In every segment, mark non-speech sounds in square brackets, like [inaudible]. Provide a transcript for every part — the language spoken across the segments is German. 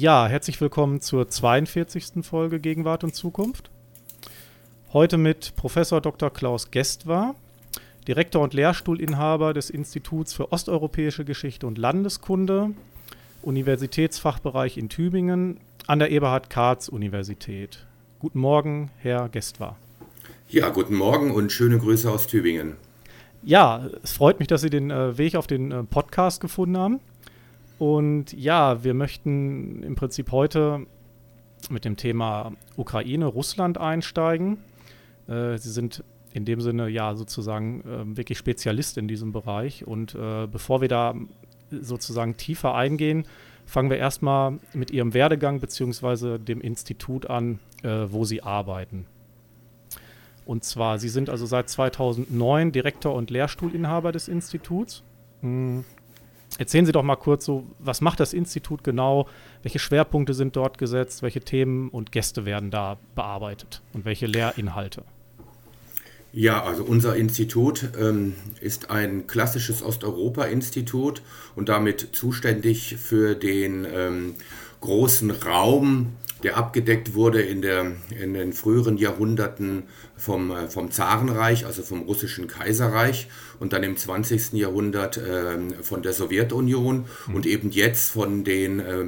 Ja, herzlich willkommen zur 42. Folge Gegenwart und Zukunft. Heute mit Professor Dr. Klaus Gestwar, Direktor und Lehrstuhlinhaber des Instituts für osteuropäische Geschichte und Landeskunde, Universitätsfachbereich in Tübingen an der Eberhard-Karls-Universität. Guten Morgen, Herr Gestwar. Ja, guten Morgen und schöne Grüße aus Tübingen. Ja, es freut mich, dass Sie den äh, Weg auf den äh, Podcast gefunden haben. Und ja, wir möchten im Prinzip heute mit dem Thema Ukraine, Russland einsteigen. Äh, Sie sind in dem Sinne ja sozusagen äh, wirklich Spezialist in diesem Bereich. Und äh, bevor wir da sozusagen tiefer eingehen, fangen wir erstmal mit Ihrem Werdegang bzw. dem Institut an, äh, wo Sie arbeiten. Und zwar, Sie sind also seit 2009 Direktor und Lehrstuhlinhaber des Instituts. Hm. Erzählen Sie doch mal kurz so, was macht das Institut genau? Welche Schwerpunkte sind dort gesetzt? Welche Themen und Gäste werden da bearbeitet? Und welche Lehrinhalte? Ja, also unser Institut ähm, ist ein klassisches Osteuropa-Institut und damit zuständig für den ähm, großen Raum der abgedeckt wurde in, der, in den früheren Jahrhunderten vom, äh, vom Zarenreich, also vom russischen Kaiserreich und dann im 20. Jahrhundert äh, von der Sowjetunion mhm. und eben jetzt von den äh,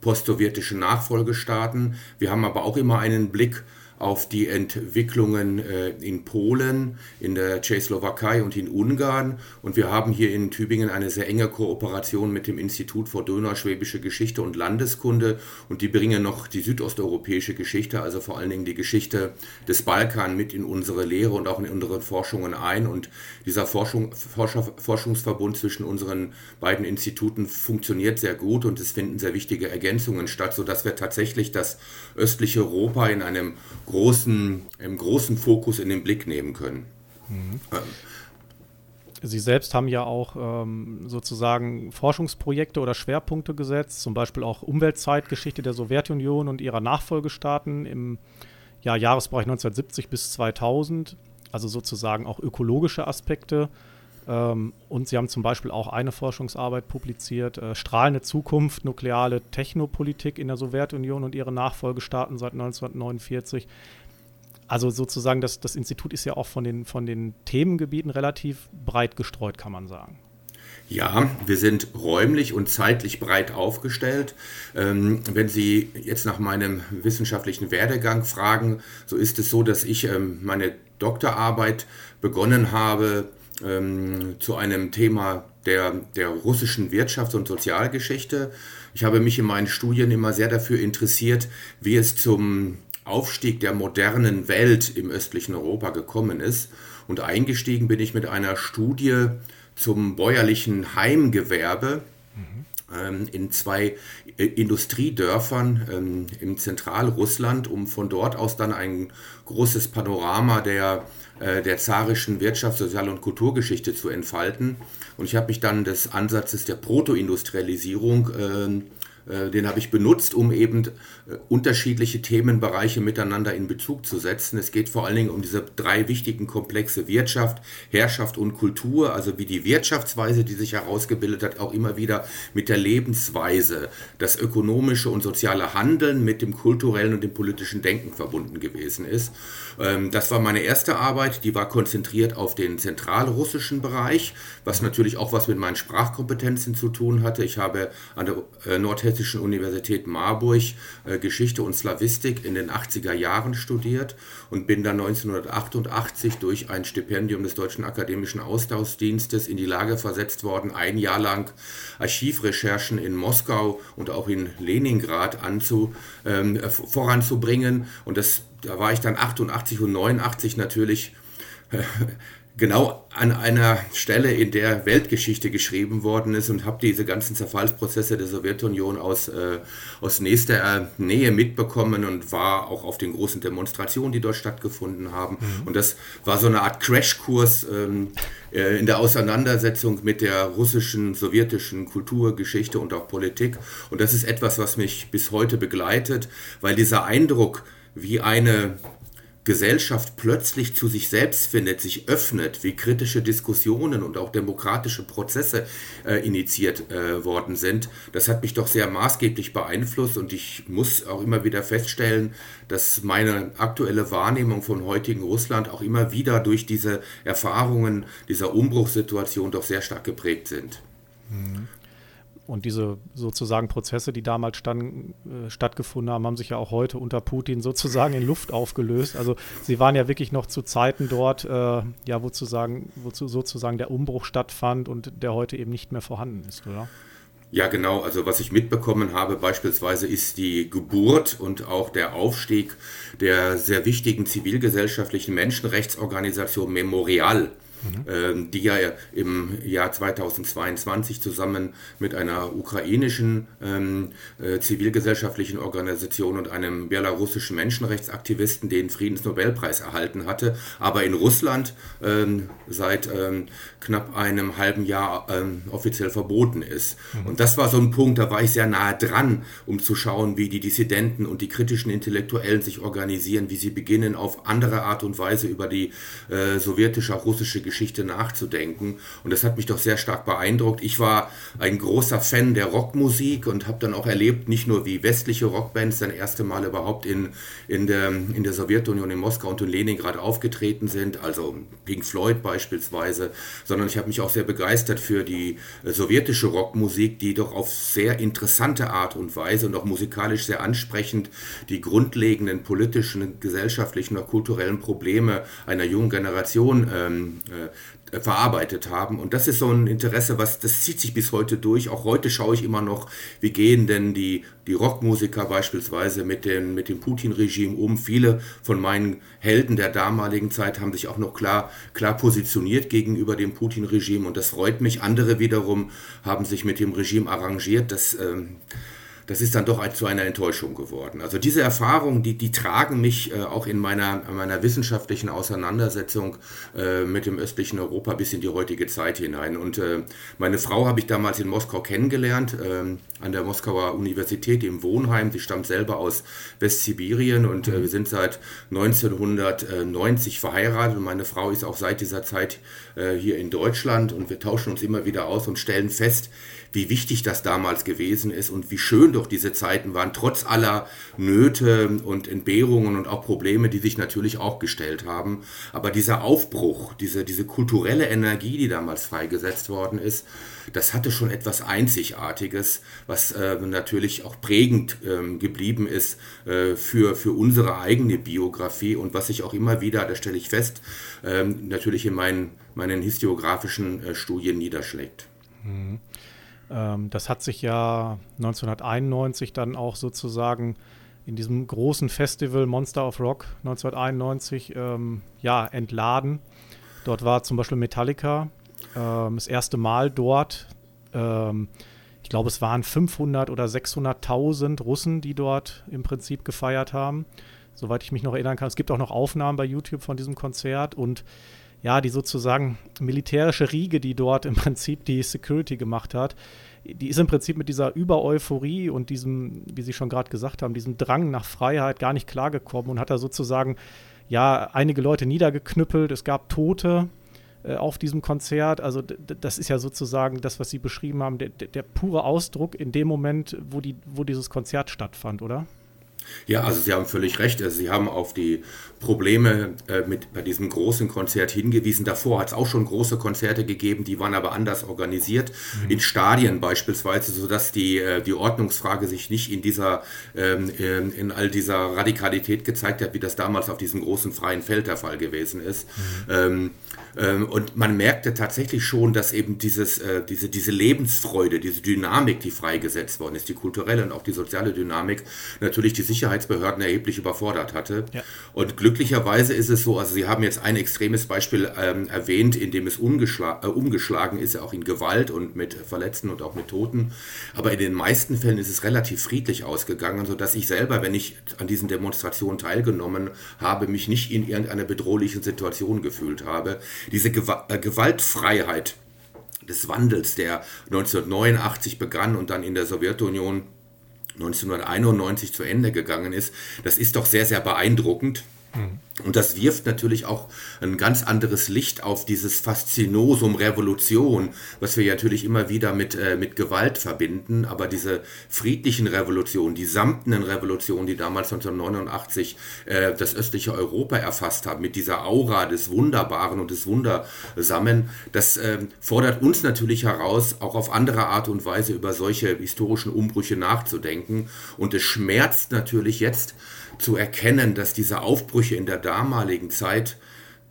postsowjetischen Nachfolgestaaten. Wir haben aber auch immer einen Blick auf die Entwicklungen äh, in Polen, in der Tschechoslowakei und in Ungarn. Und wir haben hier in Tübingen eine sehr enge Kooperation mit dem Institut für Donauschwäbische Geschichte und Landeskunde. Und die bringen noch die südosteuropäische Geschichte, also vor allen Dingen die Geschichte des Balkan mit in unsere Lehre und auch in unsere Forschungen ein. Und dieser Forschung, Forscher, Forschungsverbund zwischen unseren beiden Instituten funktioniert sehr gut und es finden sehr wichtige Ergänzungen statt, sodass wir tatsächlich das östliche Europa in einem großen, im großen Fokus in den Blick nehmen können. Mhm. Ähm. Sie selbst haben ja auch ähm, sozusagen Forschungsprojekte oder Schwerpunkte gesetzt, zum Beispiel auch Umweltzeitgeschichte der Sowjetunion und ihrer Nachfolgestaaten im ja, Jahresbereich 1970 bis 2000, also sozusagen auch ökologische Aspekte. Ähm, und Sie haben zum Beispiel auch eine Forschungsarbeit publiziert, äh, Strahlende Zukunft, nukleare Technopolitik in der Sowjetunion und ihre Nachfolgestaaten seit 1949. Also sozusagen, das, das Institut ist ja auch von den, von den Themengebieten relativ breit gestreut, kann man sagen. Ja, wir sind räumlich und zeitlich breit aufgestellt. Ähm, wenn Sie jetzt nach meinem wissenschaftlichen Werdegang fragen, so ist es so, dass ich ähm, meine Doktorarbeit begonnen habe ähm, zu einem Thema der, der russischen Wirtschafts- und Sozialgeschichte. Ich habe mich in meinen Studien immer sehr dafür interessiert, wie es zum Aufstieg der modernen Welt im östlichen Europa gekommen ist. Und eingestiegen bin ich mit einer Studie zum bäuerlichen Heimgewerbe mhm. in zwei äh, Industriedörfern ähm, im Zentralrussland, um von dort aus dann ein großes Panorama der der zarischen Wirtschafts-, Sozial- und Kulturgeschichte zu entfalten. Und ich habe mich dann des Ansatzes der Protoindustrialisierung äh, äh, den habe ich benutzt, um eben äh, unterschiedliche Themenbereiche miteinander in Bezug zu setzen. Es geht vor allen Dingen um diese drei wichtigen Komplexe Wirtschaft, Herrschaft und Kultur, also wie die Wirtschaftsweise, die sich herausgebildet hat, auch immer wieder mit der Lebensweise, das ökonomische und soziale Handeln mit dem kulturellen und dem politischen Denken verbunden gewesen ist. Ähm, das war meine erste Arbeit, die war konzentriert auf den zentralrussischen Bereich, was natürlich auch was mit meinen Sprachkompetenzen zu tun hatte. Ich habe an der äh, Nordhessischen Universität Marburg äh, Geschichte und Slawistik in den 80er Jahren studiert und bin dann 1988 durch ein Stipendium des Deutschen Akademischen Austauschdienstes in die Lage versetzt worden, ein Jahr lang Archivrecherchen in Moskau und auch in Leningrad anzu, ähm, voranzubringen. Und das da war ich dann 88 und 89 natürlich äh, genau an einer Stelle, in der Weltgeschichte geschrieben worden ist und habe diese ganzen Zerfallsprozesse der Sowjetunion aus, äh, aus nächster Nähe mitbekommen und war auch auf den großen Demonstrationen, die dort stattgefunden haben. Mhm. Und das war so eine Art Crashkurs ähm, äh, in der Auseinandersetzung mit der russischen, sowjetischen Kultur, Geschichte und auch Politik. Und das ist etwas, was mich bis heute begleitet, weil dieser Eindruck, wie eine Gesellschaft plötzlich zu sich selbst findet, sich öffnet, wie kritische Diskussionen und auch demokratische Prozesse äh, initiiert äh, worden sind, das hat mich doch sehr maßgeblich beeinflusst und ich muss auch immer wieder feststellen, dass meine aktuelle Wahrnehmung von heutigen Russland auch immer wieder durch diese Erfahrungen dieser Umbruchssituation doch sehr stark geprägt sind. Mhm. Und diese sozusagen Prozesse, die damals stand, äh, stattgefunden haben, haben sich ja auch heute unter Putin sozusagen in Luft aufgelöst. Also sie waren ja wirklich noch zu Zeiten dort, äh, ja, wo, sagen, wo sozusagen der Umbruch stattfand und der heute eben nicht mehr vorhanden ist, oder? Ja, genau. Also was ich mitbekommen habe beispielsweise ist die Geburt und auch der Aufstieg der sehr wichtigen zivilgesellschaftlichen Menschenrechtsorganisation Memorial mhm. die ja im Jahr 2022 zusammen mit einer ukrainischen ähm, äh, zivilgesellschaftlichen Organisation und einem belarussischen Menschenrechtsaktivisten den Friedensnobelpreis erhalten hatte, aber in Russland ähm, seit ähm, knapp einem halben Jahr ähm, offiziell verboten ist. Mhm. Und das war so ein Punkt, da war ich sehr nahe dran, um zu schauen, wie die Dissidenten und die kritischen Intellektuellen sich organisieren, wie sie beginnen, auf andere Art und Weise über die äh, sowjetische, russische Geschichte nachzudenken. Und das hat mich doch sehr stark beeindruckt. Ich war ein großer Fan der Rockmusik und habe dann auch erlebt, nicht nur wie westliche Rockbands dann erste Mal überhaupt in, in, der, in der Sowjetunion, in Moskau und in Leningrad aufgetreten sind, also Pink Floyd beispielsweise, sondern ich habe mich auch sehr begeistert für die äh, sowjetische Rockmusik, die doch auf sehr interessante Art und Weise und auch musikalisch sehr ansprechend die grundlegenden politischen, gesellschaftlichen und kulturellen Probleme einer jungen Generation ähm, äh, verarbeitet haben. Und das ist so ein Interesse, was das zieht sich bis heute durch. Auch heute schaue ich immer noch, wie gehen denn die, die Rockmusiker beispielsweise mit, den, mit dem Putin-Regime um. Viele von meinen Helden der damaligen Zeit haben sich auch noch klar, klar positioniert gegenüber dem Putin-Regime und das freut mich. Andere wiederum haben sich mit dem Regime arrangiert. Das ähm, das ist dann doch zu einer Enttäuschung geworden. Also diese Erfahrungen, die, die tragen mich äh, auch in meiner, meiner wissenschaftlichen Auseinandersetzung äh, mit dem östlichen Europa bis in die heutige Zeit hinein. Und äh, meine Frau habe ich damals in Moskau kennengelernt, ähm, an der Moskauer Universität im Wohnheim. Sie stammt selber aus Westsibirien und äh, wir sind seit 1990 verheiratet und meine Frau ist auch seit dieser Zeit äh, hier in Deutschland und wir tauschen uns immer wieder aus und stellen fest, wie wichtig das damals gewesen ist und wie schön doch diese Zeiten waren, trotz aller Nöte und Entbehrungen und auch Probleme, die sich natürlich auch gestellt haben. Aber dieser Aufbruch, diese, diese kulturelle Energie, die damals freigesetzt worden ist, das hatte schon etwas Einzigartiges, was äh, natürlich auch prägend ähm, geblieben ist äh, für, für unsere eigene Biografie und was sich auch immer wieder, da stelle ich fest, ähm, natürlich in meinen, meinen historiografischen äh, Studien niederschlägt. Mhm. Ähm, das hat sich ja 1991 dann auch sozusagen in diesem großen Festival Monster of Rock 1991 ähm, ja, entladen. Dort war zum Beispiel Metallica ähm, das erste Mal dort. Ähm, ich glaube, es waren 500 oder 600.000 Russen, die dort im Prinzip gefeiert haben. Soweit ich mich noch erinnern kann. Es gibt auch noch Aufnahmen bei YouTube von diesem Konzert und ja, die sozusagen militärische Riege, die dort im Prinzip die Security gemacht hat, die ist im Prinzip mit dieser Übereuphorie und diesem, wie Sie schon gerade gesagt haben, diesem Drang nach Freiheit gar nicht klargekommen und hat da sozusagen ja einige Leute niedergeknüppelt. Es gab Tote äh, auf diesem Konzert. Also das ist ja sozusagen das, was Sie beschrieben haben, der, der, pure Ausdruck in dem Moment, wo, die, wo dieses Konzert stattfand, oder? Ja, also Sie haben völlig recht. Also Sie haben auf die Probleme äh, mit bei diesem großen Konzert hingewiesen. Davor hat es auch schon große Konzerte gegeben, die waren aber anders organisiert, mhm. in Stadien beispielsweise, sodass die, äh, die Ordnungsfrage sich nicht in dieser ähm, in, in all dieser Radikalität gezeigt hat, wie das damals auf diesem großen freien Feld der Fall gewesen ist. Mhm. Ähm, ähm, und man merkte tatsächlich schon, dass eben dieses, äh, diese, diese Lebensfreude, diese Dynamik, die freigesetzt worden ist, die kulturelle und auch die soziale Dynamik, natürlich die Sicherheitsbehörden erheblich überfordert hatte. Ja. Und glücklicherweise ist es so, also Sie haben jetzt ein extremes Beispiel ähm, erwähnt, in dem es äh, umgeschlagen ist, auch in Gewalt und mit Verletzten und auch mit Toten. Aber in den meisten Fällen ist es relativ friedlich ausgegangen, sodass ich selber, wenn ich an diesen Demonstrationen teilgenommen habe, mich nicht in irgendeiner bedrohlichen Situation gefühlt habe diese äh, Gewaltfreiheit des Wandels, der 1989 begann und dann in der Sowjetunion 1991 zu Ende gegangen ist, das ist doch sehr, sehr beeindruckend. Und das wirft natürlich auch ein ganz anderes Licht auf dieses Faszinosum Revolution, was wir natürlich immer wieder mit, äh, mit Gewalt verbinden. Aber diese friedlichen Revolutionen, die samtenen Revolutionen, die damals 1989 äh, das östliche Europa erfasst haben, mit dieser Aura des Wunderbaren und des Wundersamen, das äh, fordert uns natürlich heraus, auch auf andere Art und Weise über solche historischen Umbrüche nachzudenken. Und es schmerzt natürlich jetzt, zu erkennen, dass diese Aufbrüche in der damaligen Zeit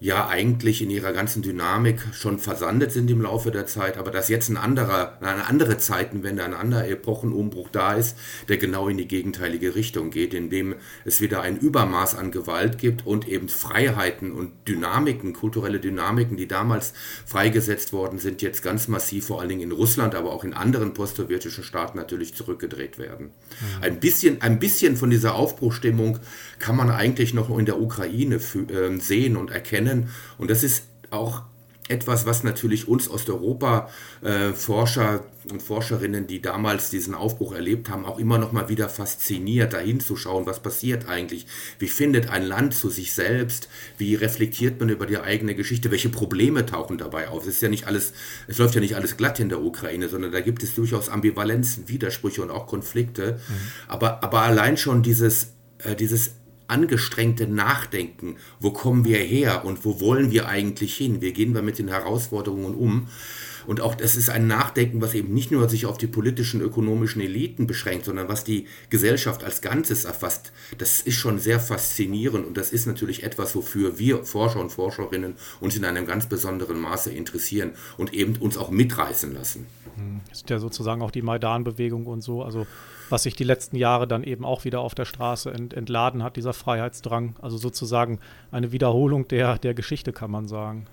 ja eigentlich in ihrer ganzen Dynamik schon versandet sind im Laufe der Zeit, aber dass jetzt ein anderer, eine andere Zeitenwende, ein anderer Epochenumbruch da ist, der genau in die gegenteilige Richtung geht, indem es wieder ein Übermaß an Gewalt gibt und eben Freiheiten und Dynamiken, kulturelle Dynamiken, die damals freigesetzt worden sind, jetzt ganz massiv vor allen Dingen in Russland, aber auch in anderen postsowjetischen Staaten natürlich zurückgedreht werden. Mhm. Ein bisschen, ein bisschen von dieser Aufbruchstimmung kann man eigentlich noch in der Ukraine äh, sehen und erkennen. Und das ist auch etwas, was natürlich uns Osteuropa-Forscher äh, und Forscherinnen, die damals diesen Aufbruch erlebt haben, auch immer noch mal wieder fasziniert, dahin zu schauen, was passiert eigentlich, wie findet ein Land zu sich selbst, wie reflektiert man über die eigene Geschichte, welche Probleme tauchen dabei auf. Es ist ja nicht alles, es läuft ja nicht alles glatt in der Ukraine, sondern da gibt es durchaus Ambivalenzen, Widersprüche und auch Konflikte. Mhm. Aber, aber allein schon dieses, äh, dieses angestrengte Nachdenken, wo kommen wir her und wo wollen wir eigentlich hin, wie gehen wir mit den Herausforderungen um. Und auch das ist ein Nachdenken, was eben nicht nur sich auf die politischen, ökonomischen Eliten beschränkt, sondern was die Gesellschaft als Ganzes erfasst. Das ist schon sehr faszinierend und das ist natürlich etwas, wofür wir Forscher und Forscherinnen uns in einem ganz besonderen Maße interessieren und eben uns auch mitreißen lassen. Das ist ja sozusagen auch die Maidan-Bewegung und so. Also was sich die letzten Jahre dann eben auch wieder auf der Straße ent, entladen hat, dieser Freiheitsdrang. Also sozusagen eine Wiederholung der, der Geschichte, kann man sagen.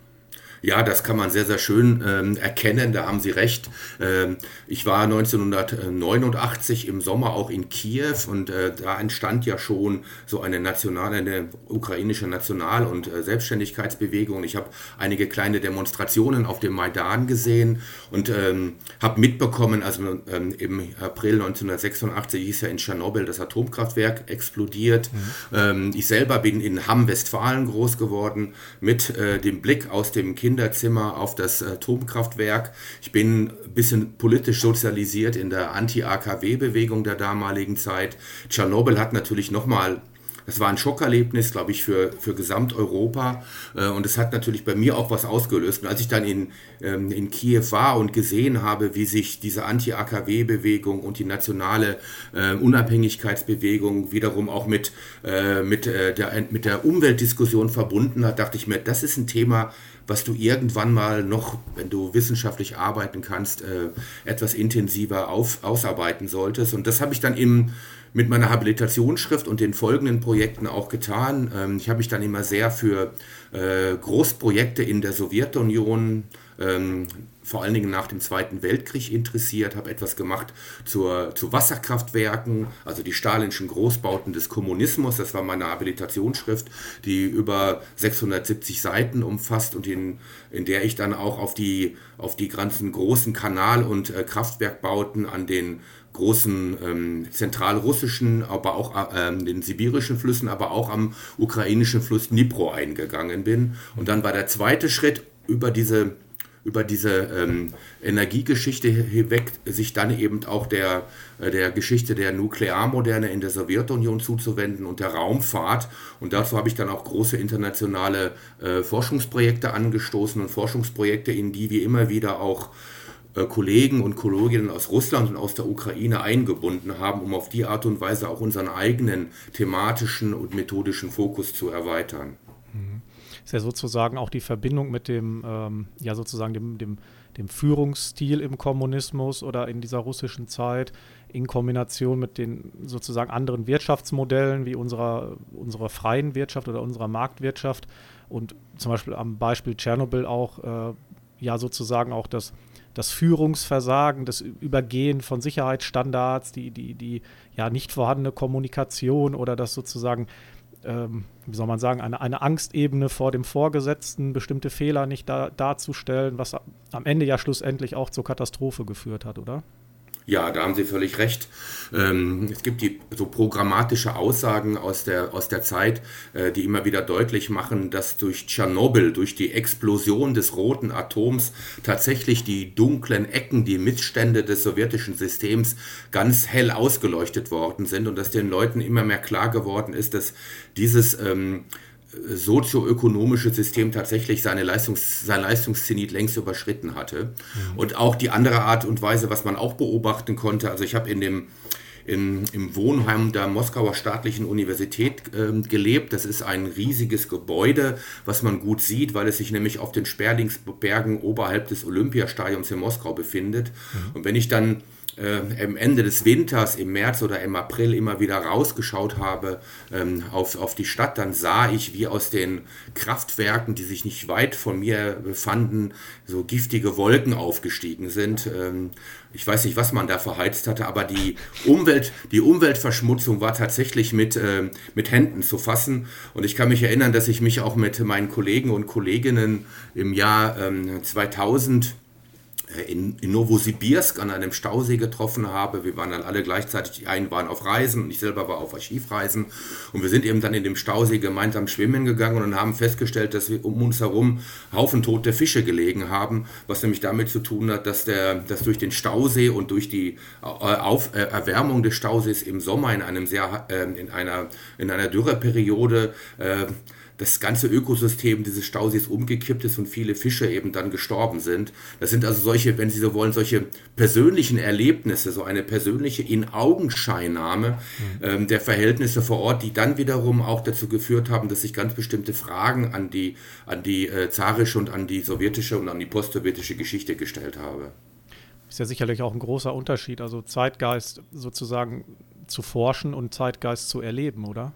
Ja, das kann man sehr, sehr schön ähm, erkennen, da haben Sie recht. Ähm, ich war 1989 im Sommer auch in Kiew und äh, da entstand ja schon so eine nationale, eine ukrainische National- und äh, Selbstständigkeitsbewegung. Ich habe einige kleine Demonstrationen auf dem Maidan gesehen und ähm, habe mitbekommen, also ähm, im April 1986 ist ja in Tschernobyl das Atomkraftwerk explodiert. Mhm. Ähm, ich selber bin in Hamm-Westfalen groß geworden mit äh, dem Blick aus dem Kind Kinderzimmer auf das Atomkraftwerk. Ich bin ein bisschen politisch sozialisiert in der Anti-AKW-Bewegung der damaligen Zeit. Tschernobyl hat natürlich nochmal das war ein Schockerlebnis, glaube ich, für, für Gesamteuropa. Äh, und es hat natürlich bei mir auch was ausgelöst. Und als ich dann in, ähm, in Kiew war und gesehen habe, wie sich diese Anti-AKW-Bewegung und die nationale äh, Unabhängigkeitsbewegung wiederum auch mit, äh, mit, der, mit der Umweltdiskussion verbunden hat, dachte ich mir, das ist ein Thema, was du irgendwann mal noch, wenn du wissenschaftlich arbeiten kannst, äh, etwas intensiver auf, ausarbeiten solltest. Und das habe ich dann im, mit meiner Habilitationsschrift und den folgenden Projekten auch getan. Ähm, ich habe mich dann immer sehr für äh, Großprojekte in der Sowjetunion ähm, vor allen Dingen nach dem Zweiten Weltkrieg interessiert, habe etwas gemacht zur, zu Wasserkraftwerken, also die stalinschen Großbauten des Kommunismus. Das war meine Habilitationsschrift, die über 670 Seiten umfasst und in, in der ich dann auch auf die, auf die ganzen großen Kanal- und äh, Kraftwerkbauten an den großen ähm, zentralrussischen, aber auch äh, den sibirischen Flüssen, aber auch am ukrainischen Fluss Dnipro eingegangen bin. Und dann war der zweite Schritt über diese über diese ähm, Energiegeschichte hinweg sich dann eben auch der, äh, der Geschichte der Nuklearmoderne in der Sowjetunion zuzuwenden und der Raumfahrt. Und dazu habe ich dann auch große internationale äh, Forschungsprojekte angestoßen und Forschungsprojekte, in die wir immer wieder auch äh, Kollegen und Kolleginnen aus Russland und aus der Ukraine eingebunden haben, um auf die Art und Weise auch unseren eigenen thematischen und methodischen Fokus zu erweitern ist ja sozusagen auch die Verbindung mit dem, ähm, ja sozusagen dem, dem, dem Führungsstil im Kommunismus oder in dieser russischen Zeit in Kombination mit den sozusagen anderen Wirtschaftsmodellen wie unserer, unserer freien Wirtschaft oder unserer Marktwirtschaft und zum Beispiel am Beispiel Tschernobyl auch äh, ja sozusagen auch das, das Führungsversagen, das Übergehen von Sicherheitsstandards, die, die, die ja nicht vorhandene Kommunikation oder das sozusagen ähm, wie soll man sagen, eine, eine Angstebene vor dem Vorgesetzten, bestimmte Fehler nicht da, darzustellen, was am Ende ja schlussendlich auch zur Katastrophe geführt hat, oder? Ja, da haben Sie völlig recht. Ähm, es gibt die so programmatische Aussagen aus der, aus der Zeit, äh, die immer wieder deutlich machen, dass durch Tschernobyl, durch die Explosion des roten Atoms tatsächlich die dunklen Ecken, die Missstände des sowjetischen Systems ganz hell ausgeleuchtet worden sind und dass den Leuten immer mehr klar geworden ist, dass dieses ähm, sozioökonomische System tatsächlich seine Leistungs, sein Leistungszenit längst überschritten hatte. Mhm. Und auch die andere Art und Weise, was man auch beobachten konnte, also ich habe in dem in, im Wohnheim der Moskauer Staatlichen Universität äh, gelebt. Das ist ein riesiges Gebäude, was man gut sieht, weil es sich nämlich auf den Sperlingsbergen oberhalb des Olympiastadions in Moskau befindet. Mhm. Und wenn ich dann äh, am Ende des Winters, im März oder im April immer wieder rausgeschaut habe ähm, auf, auf die Stadt, dann sah ich, wie aus den Kraftwerken, die sich nicht weit von mir befanden, so giftige Wolken aufgestiegen sind. Ähm, ich weiß nicht, was man da verheizt hatte, aber die, Umwelt, die Umweltverschmutzung war tatsächlich mit, äh, mit Händen zu fassen. Und ich kann mich erinnern, dass ich mich auch mit meinen Kollegen und Kolleginnen im Jahr ähm, 2000 äh, in, Novosibirsk an einem Stausee getroffen habe. Wir waren dann alle gleichzeitig, die einen waren auf Reisen und ich selber war auf Archivreisen. Und wir sind eben dann in dem Stausee gemeinsam schwimmen gegangen und haben festgestellt, dass wir um uns herum Haufen tote Fische gelegen haben, was nämlich damit zu tun hat, dass, der, dass durch den Stausee und durch die äh, auf, äh, Erwärmung des Stausees im Sommer in einem sehr äh, in einer in einer Dürreperiode äh, das ganze Ökosystem dieses Stausees umgekippt ist und viele Fische eben dann gestorben sind. Das sind also solche, wenn Sie so wollen, solche persönlichen Erlebnisse, so eine persönliche In-Augenscheinnahme mhm. ähm, der Verhältnisse vor Ort, die dann wiederum auch dazu geführt haben, dass ich ganz bestimmte Fragen an die, an die äh, zarische und an die sowjetische und an die postsowjetische Geschichte gestellt habe. Ist ja sicherlich auch ein großer Unterschied, also Zeitgeist sozusagen zu forschen und Zeitgeist zu erleben, oder?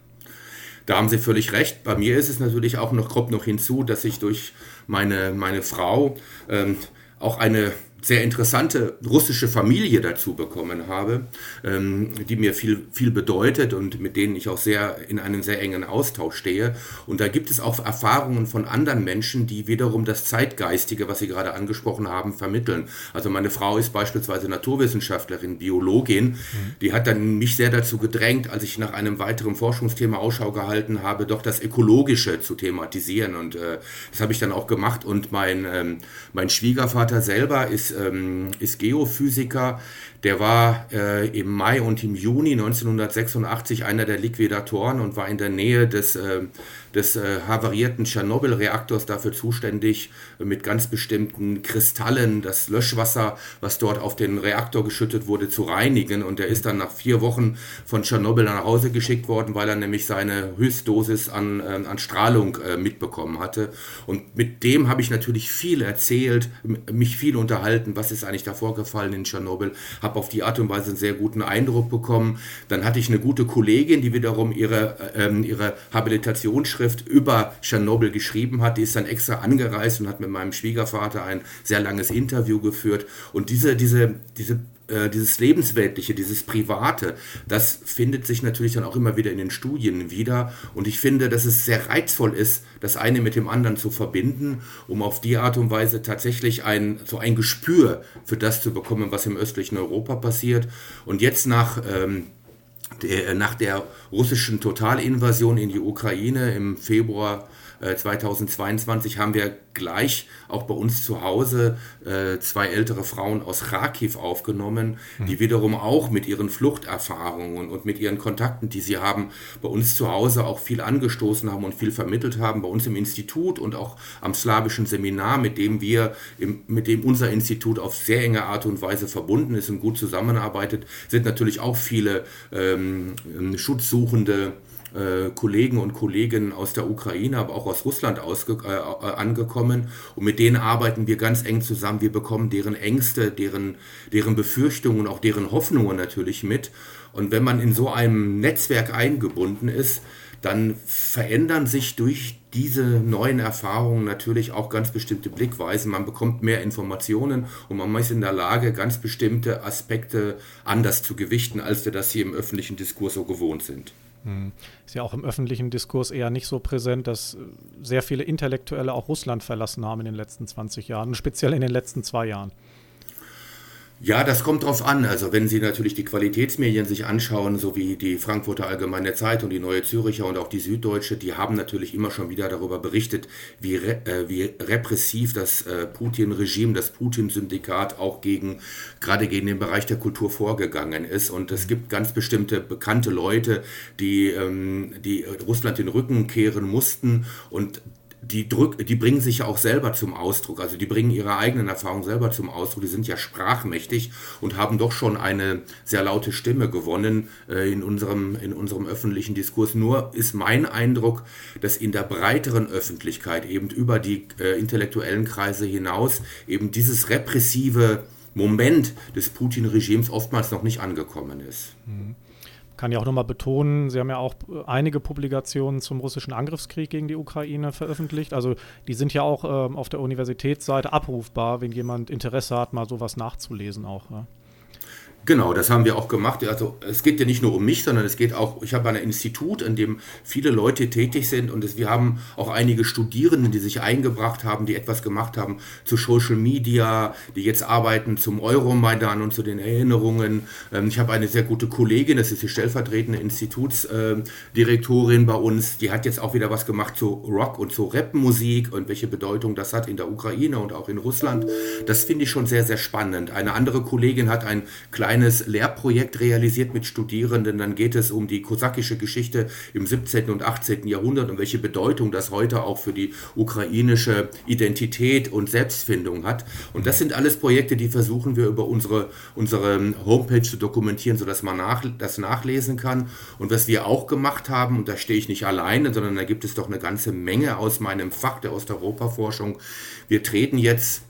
Da haben Sie völlig recht. Bei mir ist es natürlich auch noch, kommt noch hinzu, dass ich durch meine, meine Frau ähm, auch eine sehr interessante russische Familie dazu bekommen habe, ähm, die mir viel, viel bedeutet und mit denen ich auch sehr in einem sehr engen Austausch stehe. Und da gibt es auch Erfahrungen von anderen Menschen, die wiederum das Zeitgeistige, was Sie gerade angesprochen haben, vermitteln. Also meine Frau ist beispielsweise Naturwissenschaftlerin, Biologin. Mhm. Die hat dann mich sehr dazu gedrängt, als ich nach einem weiteren Forschungsthema Ausschau gehalten habe, doch das Ökologische zu thematisieren. Und äh, das habe ich dann auch gemacht. Und mein, ähm, mein Schwiegervater selber ist ähm, ist Geophysiker. Der war äh, im Mai und im Juni 1986 einer der Liquidatoren und war in der Nähe des, äh, des äh, havarierten Tschernobyl-Reaktors dafür zuständig, mit ganz bestimmten Kristallen das Löschwasser, was dort auf den Reaktor geschüttet wurde, zu reinigen. Und er ist dann nach vier Wochen von Tschernobyl nach Hause geschickt worden, weil er nämlich seine Höchstdosis an, äh, an Strahlung äh, mitbekommen hatte. Und mit dem habe ich natürlich viel erzählt, mich viel unterhalten, was ist eigentlich da vorgefallen in Tschernobyl, habe auf die Art und Weise einen sehr guten Eindruck bekommen. Dann hatte ich eine gute Kollegin, die wiederum ihre, äh, ähm, ihre Habilitationsschrift über Tschernobyl geschrieben hat. Die ist dann extra angereist und hat mit meinem Schwiegervater ein sehr langes Interview geführt. Und diese, diese, diese äh, dieses Lebensweltliche, dieses Private, das findet sich natürlich dann auch immer wieder in den Studien wieder. Und ich finde, dass es sehr reizvoll ist, das eine mit dem anderen zu verbinden, um auf die Art und Weise tatsächlich ein, so ein Gespür für das zu bekommen, was im östlichen Europa passiert. Und jetzt nach, ähm, der, nach der russischen Totalinvasion in die Ukraine im Februar 2022 äh, haben wir gleich auch bei uns zu Hause äh, zwei ältere Frauen aus Kharkiv aufgenommen, die hm. wiederum auch mit ihren Fluchterfahrungen und mit ihren Kontakten, die sie haben, bei uns zu Hause auch viel angestoßen haben und viel vermittelt haben, bei uns im Institut und auch am slawischen Seminar, mit dem wir, im, mit dem unser Institut auf sehr enge Art und Weise verbunden ist und gut zusammenarbeitet, sind natürlich auch viele ähm, Schutzsuchende äh, Kollegen und Kolleginnen aus der Ukraine, aber auch aus Russland ausge äh, äh, angekommen. Und mit denen arbeiten wir ganz eng zusammen. Wir bekommen deren Ängste, deren, deren Befürchtungen und auch deren Hoffnungen natürlich mit. Und wenn man in so einem Netzwerk eingebunden ist, dann verändern sich durch diese neuen Erfahrungen natürlich auch ganz bestimmte Blickweisen. Man bekommt mehr Informationen und man ist in der Lage, ganz bestimmte Aspekte anders zu gewichten, als wir das hier im öffentlichen Diskurs so gewohnt sind. Hm. Ist ja auch im öffentlichen Diskurs eher nicht so präsent, dass äh, sehr viele Intellektuelle auch Russland verlassen haben in den letzten 20 Jahren, speziell in den letzten zwei Jahren. Ja, das kommt drauf an. Also wenn Sie natürlich die Qualitätsmedien sich anschauen, so wie die Frankfurter Allgemeine Zeitung, die Neue Züricher und auch die Süddeutsche, die haben natürlich immer schon wieder darüber berichtet, wie, re äh, wie repressiv das äh, Putin-Regime, das Putin-Syndikat auch gegen, gerade gegen den Bereich der Kultur vorgegangen ist. Und es gibt ganz bestimmte bekannte Leute, die, ähm, die Russland den Rücken kehren mussten und die, drück, die bringen sich ja auch selber zum Ausdruck, also die bringen ihre eigenen Erfahrungen selber zum Ausdruck, die sind ja sprachmächtig und haben doch schon eine sehr laute Stimme gewonnen äh, in, unserem, in unserem öffentlichen Diskurs. Nur ist mein Eindruck, dass in der breiteren Öffentlichkeit eben über die äh, intellektuellen Kreise hinaus eben dieses repressive Moment des Putin-Regimes oftmals noch nicht angekommen ist. Mhm kann ja auch nochmal betonen, Sie haben ja auch äh, einige Publikationen zum russischen Angriffskrieg gegen die Ukraine veröffentlicht. Also die sind ja auch ähm, auf der Universitätsseite abrufbar, wenn jemand Interesse hat, mal sowas nachzulesen auch. Ja. Genau, das haben wir auch gemacht. Also es geht ja nicht nur um mich, sondern es geht auch, ich habe ein Institut, in dem viele Leute tätig sind und es, wir haben auch einige Studierenden, die sich eingebracht haben, die etwas gemacht haben zu Social Media, die jetzt arbeiten zum Euromaidan und zu den Erinnerungen. Ähm, ich habe eine sehr gute Kollegin, das ist die stellvertretende Institutsdirektorin bei uns, die hat jetzt auch wieder was gemacht zu Rock und zu Rapmusik und welche Bedeutung das hat in der Ukraine und auch in Russland. Das finde ich schon sehr, sehr spannend. Eine andere Kollegin hat ein kleines kleines Lehrprojekt realisiert mit Studierenden. Dann geht es um die kosakische Geschichte im 17. und 18. Jahrhundert und welche Bedeutung das heute auch für die ukrainische Identität und Selbstfindung hat. Und das sind alles Projekte, die versuchen wir über unsere, unsere Homepage zu dokumentieren, sodass man nach, das nachlesen kann. Und was wir auch gemacht haben, und da stehe ich nicht alleine, sondern da gibt es doch eine ganze Menge aus meinem Fach der Osteuropa-Forschung. Wir treten jetzt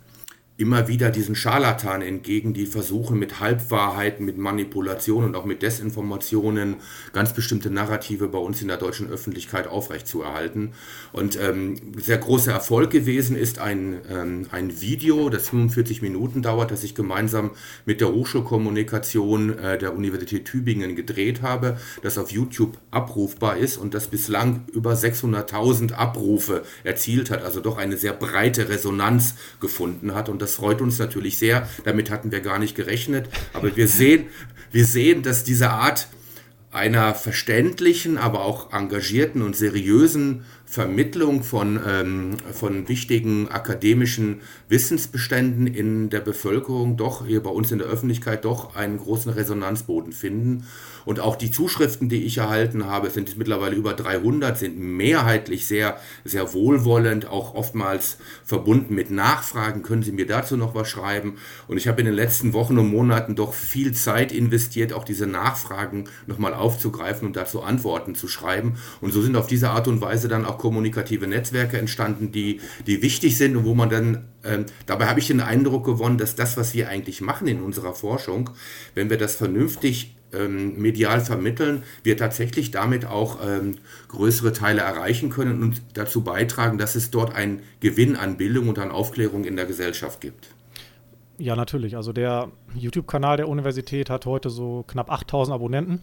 immer wieder diesen Scharlatan entgegen, die versuchen mit Halbwahrheiten, mit Manipulation und auch mit Desinformationen ganz bestimmte Narrative bei uns in der deutschen Öffentlichkeit aufrechtzuerhalten. Und ähm, sehr großer Erfolg gewesen ist ein, ähm, ein Video, das 45 Minuten dauert, das ich gemeinsam mit der Hochschulkommunikation äh, der Universität Tübingen gedreht habe, das auf YouTube abrufbar ist und das bislang über 600.000 Abrufe erzielt hat, also doch eine sehr breite Resonanz gefunden hat. Und das freut uns natürlich sehr. Damit hatten wir gar nicht gerechnet. Aber wir sehen, wir sehen, dass diese Art einer verständlichen, aber auch engagierten und seriösen Vermittlung von, ähm, von wichtigen akademischen Wissensbeständen in der Bevölkerung doch hier bei uns in der Öffentlichkeit doch einen großen Resonanzboden finden. Und auch die Zuschriften, die ich erhalten habe, sind mittlerweile über 300, sind mehrheitlich sehr, sehr wohlwollend, auch oftmals verbunden mit Nachfragen. Können Sie mir dazu noch was schreiben? Und ich habe in den letzten Wochen und Monaten doch viel Zeit investiert, auch diese Nachfragen nochmal aufzugreifen und dazu Antworten zu schreiben. Und so sind auf diese Art und Weise dann auch kommunikative Netzwerke entstanden, die, die wichtig sind und wo man dann, äh, dabei habe ich den Eindruck gewonnen, dass das, was wir eigentlich machen in unserer Forschung, wenn wir das vernünftig ähm, medial vermitteln, wir tatsächlich damit auch ähm, größere Teile erreichen können und dazu beitragen, dass es dort einen Gewinn an Bildung und an Aufklärung in der Gesellschaft gibt. Ja, natürlich. Also der YouTube-Kanal der Universität hat heute so knapp 8000 Abonnenten.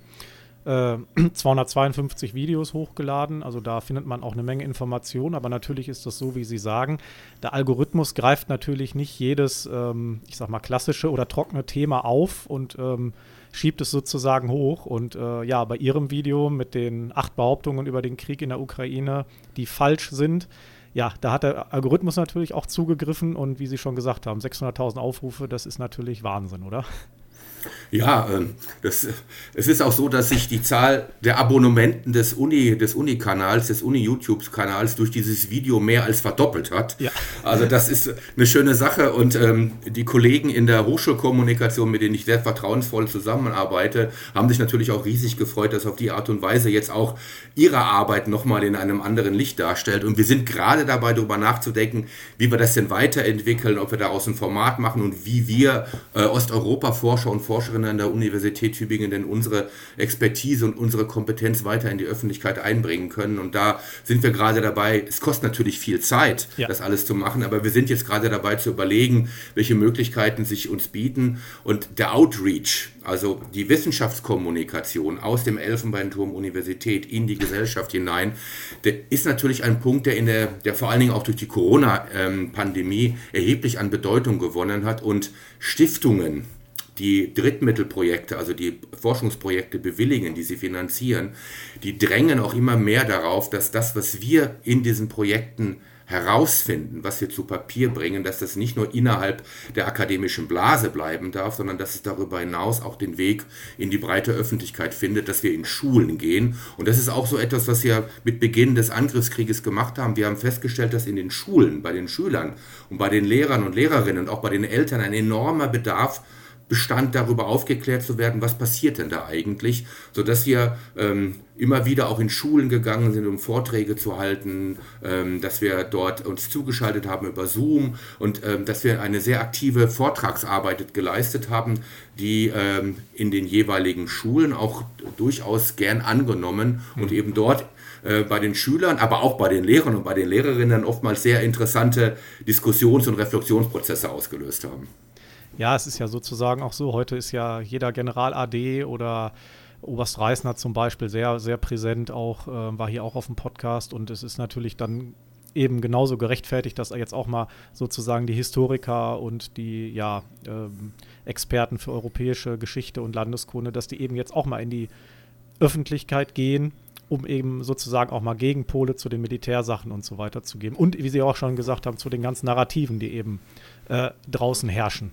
252 äh, [clears throat] Videos hochgeladen, also da findet man auch eine Menge Informationen, aber natürlich ist das so, wie Sie sagen, der Algorithmus greift natürlich nicht jedes, ähm, ich sag mal, klassische oder trockene Thema auf und ähm, schiebt es sozusagen hoch. Und äh, ja, bei Ihrem Video mit den acht Behauptungen über den Krieg in der Ukraine, die falsch sind, ja, da hat der Algorithmus natürlich auch zugegriffen und wie Sie schon gesagt haben, 600.000 Aufrufe, das ist natürlich Wahnsinn, oder? Ja, ähm, das, es ist auch so, dass sich die Zahl der Abonnementen des Uni, des Uni-Kanals, des Uni-YouTube-Kanals durch dieses Video mehr als verdoppelt hat. Ja. Also das ist eine schöne Sache und ähm, die Kollegen in der Hochschulkommunikation, mit denen ich sehr vertrauensvoll zusammenarbeite, haben sich natürlich auch riesig gefreut, dass auf die Art und Weise jetzt auch ihre Arbeit nochmal in einem anderen Licht darstellt. Und wir sind gerade dabei, darüber nachzudenken, wie wir das denn weiterentwickeln, ob wir daraus ein Format machen und wie wir äh, Osteuropa-Forscher und Forscher Forscherinnen an der Universität Tübingen denn unsere Expertise und unsere Kompetenz weiter in die Öffentlichkeit einbringen können. Und da sind wir gerade dabei, es kostet natürlich viel Zeit, ja. das alles zu machen, aber wir sind jetzt gerade dabei zu überlegen, welche Möglichkeiten sich uns bieten. Und der Outreach, also die Wissenschaftskommunikation aus dem Elfenbeinturm Universität in die Gesellschaft hinein, der ist natürlich ein Punkt, der in der, der vor allen Dingen auch durch die Corona-Pandemie erheblich an Bedeutung gewonnen hat. Und Stiftungen, die Drittmittelprojekte, also die Forschungsprojekte bewilligen, die sie finanzieren, die drängen auch immer mehr darauf, dass das, was wir in diesen Projekten herausfinden, was wir zu Papier bringen, dass das nicht nur innerhalb der akademischen Blase bleiben darf, sondern dass es darüber hinaus auch den Weg in die breite Öffentlichkeit findet, dass wir in Schulen gehen. Und das ist auch so etwas, was wir mit Beginn des Angriffskrieges gemacht haben. Wir haben festgestellt, dass in den Schulen, bei den Schülern und bei den Lehrern und Lehrerinnen und auch bei den Eltern ein enormer Bedarf bestand, darüber aufgeklärt zu werden, was passiert denn da eigentlich, sodass wir ähm, immer wieder auch in Schulen gegangen sind, um Vorträge zu halten, ähm, dass wir dort uns zugeschaltet haben über Zoom und ähm, dass wir eine sehr aktive Vortragsarbeit geleistet haben, die ähm, in den jeweiligen Schulen auch durchaus gern angenommen und mhm. eben dort äh, bei den Schülern, aber auch bei den Lehrern und bei den Lehrerinnen oftmals sehr interessante Diskussions- und Reflexionsprozesse ausgelöst haben. Ja, es ist ja sozusagen auch so. Heute ist ja jeder General AD oder Oberst Reisner zum Beispiel sehr, sehr präsent, auch äh, war hier auch auf dem Podcast und es ist natürlich dann eben genauso gerechtfertigt, dass jetzt auch mal sozusagen die Historiker und die ja, ähm, Experten für europäische Geschichte und Landeskunde, dass die eben jetzt auch mal in die Öffentlichkeit gehen, um eben sozusagen auch mal Gegenpole zu den Militärsachen und so weiter zu geben. Und wie Sie auch schon gesagt haben, zu den ganzen Narrativen, die eben äh, draußen herrschen.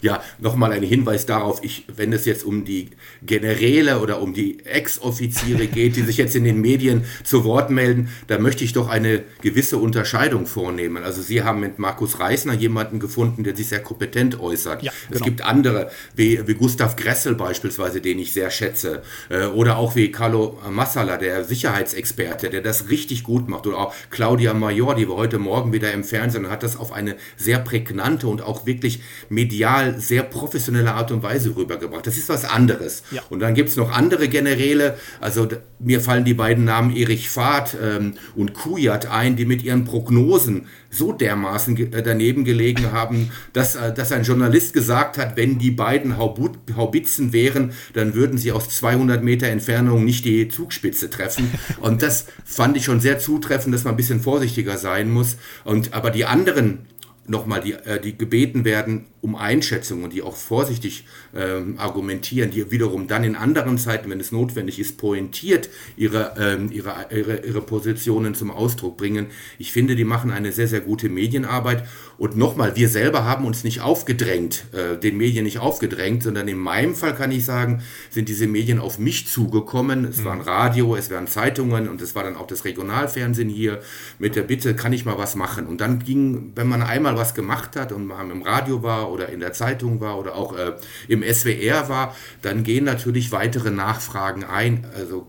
Ja, nochmal ein Hinweis darauf, ich, wenn es jetzt um die Generäle oder um die Ex-Offiziere [laughs] geht, die sich jetzt in den Medien zu Wort melden, da möchte ich doch eine gewisse Unterscheidung vornehmen. Also Sie haben mit Markus Reisner jemanden gefunden, der sich sehr kompetent äußert. Ja, genau. Es gibt andere, wie, wie Gustav Gressel beispielsweise, den ich sehr schätze, äh, oder auch wie Carlo Massala, der Sicherheitsexperte, der das richtig gut macht, oder auch Claudia Major, die wir heute Morgen wieder im Fernsehen hat das auf eine sehr prägnante und auch wirklich medial sehr professionelle Art und Weise rübergebracht. Das ist was anderes. Ja. Und dann gibt es noch andere Generäle, also mir fallen die beiden Namen Erich Fahrt ähm, und Kujat ein, die mit ihren Prognosen so dermaßen ge äh, daneben gelegen haben, dass, äh, dass ein Journalist gesagt hat, wenn die beiden Haubut Haubitzen wären, dann würden sie aus 200 Meter Entfernung nicht die Zugspitze treffen. Und das fand ich schon sehr zutreffend, dass man ein bisschen vorsichtiger sein muss. Und aber die anderen nochmal, die, äh, die gebeten werden um Einschätzungen, die auch vorsichtig ähm, argumentieren, die wiederum dann in anderen Zeiten, wenn es notwendig ist, pointiert ihre, ähm, ihre, ihre, ihre Positionen zum Ausdruck bringen. Ich finde, die machen eine sehr, sehr gute Medienarbeit. Und nochmal, wir selber haben uns nicht aufgedrängt, äh, den Medien nicht aufgedrängt, sondern in meinem Fall kann ich sagen, sind diese Medien auf mich zugekommen. Es mhm. waren Radio, es waren Zeitungen und es war dann auch das Regionalfernsehen hier mit der Bitte, kann ich mal was machen? Und dann ging, wenn man einmal was gemacht hat und man im Radio war oder in der Zeitung war oder auch äh, im SWR war, dann gehen natürlich weitere Nachfragen ein. Also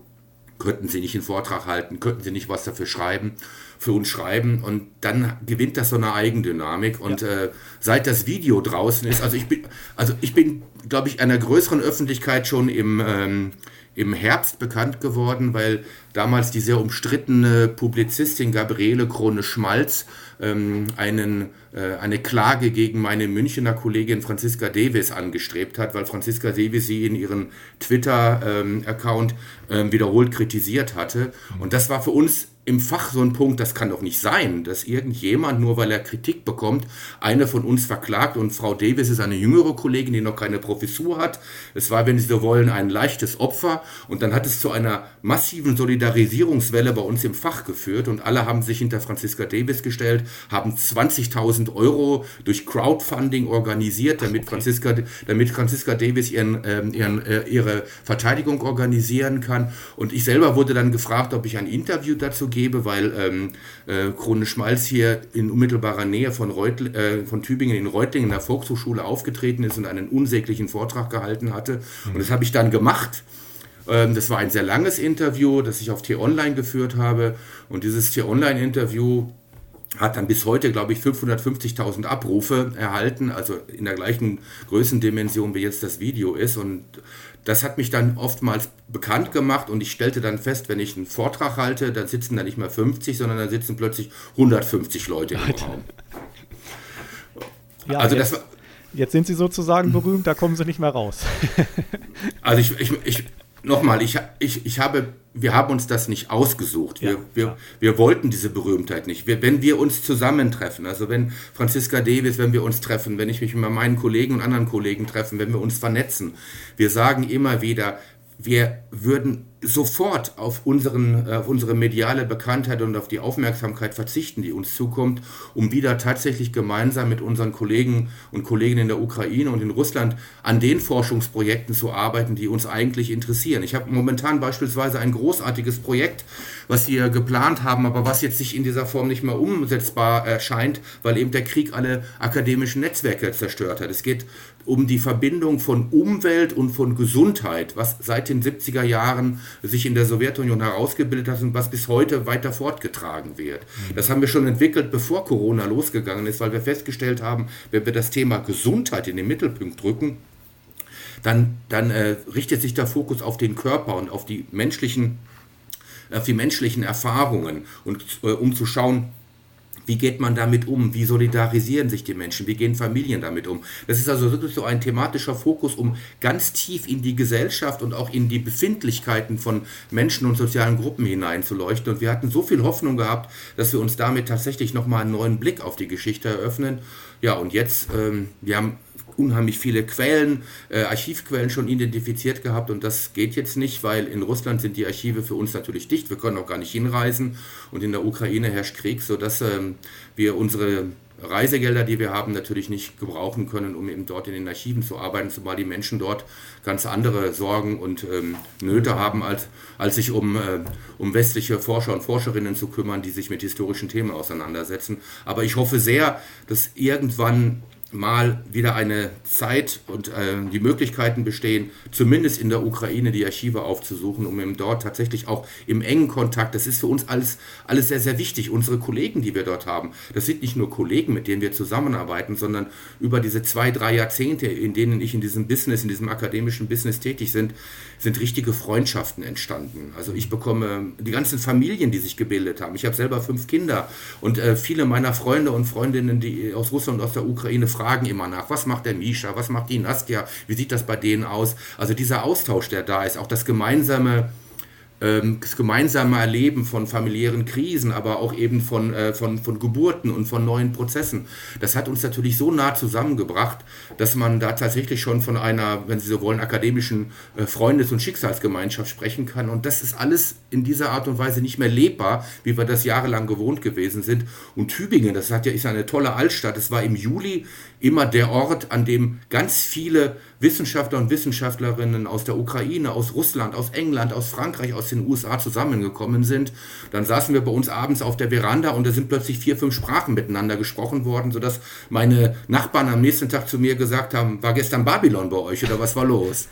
könnten Sie nicht einen Vortrag halten, könnten Sie nicht was dafür schreiben, für uns schreiben und dann gewinnt das so eine Eigendynamik und ja. äh, seit das Video draußen ist, also ich bin, also ich bin, glaube ich, einer größeren Öffentlichkeit schon im ähm, im Herbst bekannt geworden, weil damals die sehr umstrittene Publizistin Gabriele Krone-Schmalz ähm, einen, äh, eine Klage gegen meine Münchner Kollegin Franziska Davis angestrebt hat, weil Franziska Davis sie in ihrem Twitter-Account ähm, ähm, wiederholt kritisiert hatte. Und das war für uns im Fach so ein Punkt, das kann doch nicht sein, dass irgendjemand, nur weil er Kritik bekommt, eine von uns verklagt und Frau Davis ist eine jüngere Kollegin, die noch keine Professur hat. Es war, wenn Sie so wollen, ein leichtes Opfer und dann hat es zu einer massiven Solidarisierungswelle bei uns im Fach geführt und alle haben sich hinter Franziska Davis gestellt, haben 20.000 Euro durch Crowdfunding organisiert, damit, okay. Franziska, damit Franziska Davis ihren, ähm, ihren, äh, ihre Verteidigung organisieren kann. Und ich selber wurde dann gefragt, ob ich ein Interview dazu gebe, weil ähm, äh, Krone Schmalz hier in unmittelbarer Nähe von, Reutl äh, von Tübingen in Reutlingen in der Volkshochschule aufgetreten ist und einen unsäglichen Vortrag gehalten hatte. Mhm. Und das habe ich dann gemacht. Ähm, das war ein sehr langes Interview, das ich auf T-Online geführt habe. Und dieses T-Online-Interview hat dann bis heute, glaube ich, 550.000 Abrufe erhalten, also in der gleichen Größendimension wie jetzt das Video ist. Und das hat mich dann oftmals bekannt gemacht und ich stellte dann fest, wenn ich einen Vortrag halte, dann sitzen da nicht mehr 50, sondern dann sitzen plötzlich 150 Leute im Raum. Ja, also jetzt, das war, jetzt sind sie sozusagen berühmt, da kommen sie nicht mehr raus. also ich, ich, ich nochmal, ich, ich, ich habe, wir haben uns das nicht ausgesucht. Wir, ja, wir, wir wollten diese Berühmtheit nicht. Wir, wenn wir uns zusammentreffen, also wenn Franziska Davis, wenn wir uns treffen, wenn ich mich mit meinen Kollegen und anderen Kollegen treffen, wenn wir uns vernetzen, wir sagen immer wieder, wir würden sofort auf, unseren, auf unsere mediale Bekanntheit und auf die Aufmerksamkeit verzichten, die uns zukommt, um wieder tatsächlich gemeinsam mit unseren Kollegen und Kolleginnen in der Ukraine und in Russland an den Forschungsprojekten zu arbeiten, die uns eigentlich interessieren. Ich habe momentan beispielsweise ein großartiges Projekt, was wir geplant haben, aber was jetzt sich in dieser Form nicht mehr umsetzbar erscheint, weil eben der Krieg alle akademischen Netzwerke zerstört hat. Es geht um die Verbindung von Umwelt und von Gesundheit, was seit den 70er Jahren sich in der Sowjetunion herausgebildet hat und was bis heute weiter fortgetragen wird. Mhm. Das haben wir schon entwickelt, bevor Corona losgegangen ist, weil wir festgestellt haben, wenn wir das Thema Gesundheit in den Mittelpunkt drücken, dann, dann äh, richtet sich der Fokus auf den Körper und auf die menschlichen, auf die menschlichen Erfahrungen und äh, um zu schauen, wie geht man damit um? Wie solidarisieren sich die Menschen? Wie gehen Familien damit um? Das ist also wirklich so ein thematischer Fokus, um ganz tief in die Gesellschaft und auch in die Befindlichkeiten von Menschen und sozialen Gruppen hineinzuleuchten. Und wir hatten so viel Hoffnung gehabt, dass wir uns damit tatsächlich nochmal einen neuen Blick auf die Geschichte eröffnen. Ja, und jetzt, ähm, wir haben unheimlich viele Quellen, äh, Archivquellen schon identifiziert gehabt. Und das geht jetzt nicht, weil in Russland sind die Archive für uns natürlich dicht, wir können auch gar nicht hinreisen. Und in der Ukraine herrscht Krieg, sodass ähm, wir unsere Reisegelder, die wir haben, natürlich nicht gebrauchen können, um eben dort in den Archiven zu arbeiten, zumal die Menschen dort ganz andere Sorgen und ähm, Nöte haben, als, als sich um, äh, um westliche Forscher und Forscherinnen zu kümmern, die sich mit historischen Themen auseinandersetzen. Aber ich hoffe sehr, dass irgendwann mal wieder eine Zeit und äh, die Möglichkeiten bestehen, zumindest in der Ukraine die Archive aufzusuchen, um dort tatsächlich auch im engen Kontakt, das ist für uns alles, alles sehr, sehr wichtig. Unsere Kollegen, die wir dort haben, das sind nicht nur Kollegen, mit denen wir zusammenarbeiten, sondern über diese zwei, drei Jahrzehnte, in denen ich in diesem Business, in diesem akademischen Business tätig sind, sind richtige Freundschaften entstanden. Also ich bekomme die ganzen Familien, die sich gebildet haben. Ich habe selber fünf Kinder und äh, viele meiner Freunde und Freundinnen, die aus Russland und aus der Ukraine fragen, fragen immer nach, was macht der Misha, was macht die Nastja, wie sieht das bei denen aus? Also dieser Austausch, der da ist, auch das gemeinsame ähm, das gemeinsame Erleben von familiären Krisen, aber auch eben von, äh, von, von Geburten und von neuen Prozessen. Das hat uns natürlich so nah zusammengebracht, dass man da tatsächlich schon von einer, wenn Sie so wollen, akademischen äh, Freundes- und Schicksalsgemeinschaft sprechen kann. Und das ist alles in dieser Art und Weise nicht mehr lebbar, wie wir das jahrelang gewohnt gewesen sind. Und Tübingen, das hat ja, ist eine tolle Altstadt. Es war im Juli immer der Ort, an dem ganz viele Wissenschaftler und Wissenschaftlerinnen aus der Ukraine, aus Russland, aus England, aus Frankreich, aus den USA zusammengekommen sind. Dann saßen wir bei uns abends auf der Veranda und da sind plötzlich vier, fünf Sprachen miteinander gesprochen worden, sodass meine Nachbarn am nächsten Tag zu mir gesagt haben, war gestern Babylon bei euch oder was war los?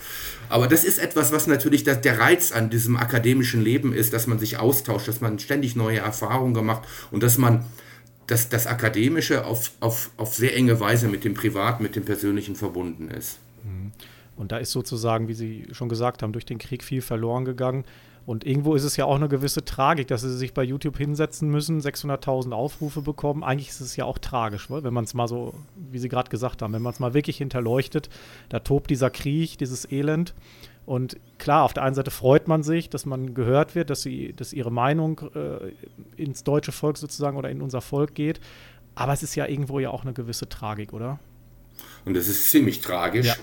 Aber das ist etwas, was natürlich der Reiz an diesem akademischen Leben ist, dass man sich austauscht, dass man ständig neue Erfahrungen gemacht und dass man das, das Akademische auf, auf, auf sehr enge Weise mit dem Privat, mit dem Persönlichen verbunden ist. Mhm. Und da ist sozusagen, wie Sie schon gesagt haben, durch den Krieg viel verloren gegangen. Und irgendwo ist es ja auch eine gewisse Tragik, dass sie sich bei YouTube hinsetzen müssen, 600.000 Aufrufe bekommen. Eigentlich ist es ja auch tragisch, wenn man es mal so, wie Sie gerade gesagt haben, wenn man es mal wirklich hinterleuchtet, da tobt dieser Krieg, dieses Elend. Und klar, auf der einen Seite freut man sich, dass man gehört wird, dass, sie, dass ihre Meinung äh, ins deutsche Volk sozusagen oder in unser Volk geht. Aber es ist ja irgendwo ja auch eine gewisse Tragik, oder? Und das ist ziemlich tragisch. Ja.